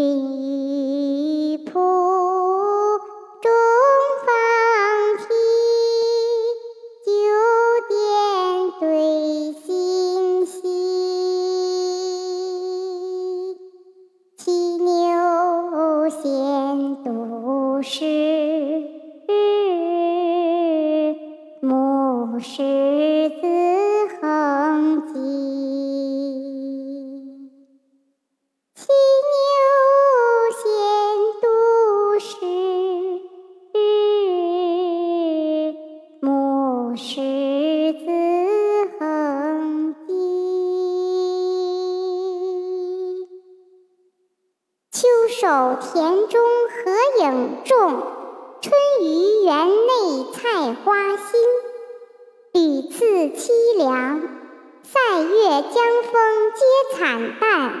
云雨浦中放题，九点对星稀。骑牛闲读诗，牧狮子横迹。牧狮子横笛。秋收田中何影重，春于园内菜花新。屡次凄凉，塞月江风皆惨淡。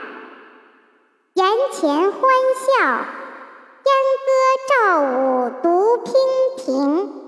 檐前欢笑，燕歌赵舞独娉婷。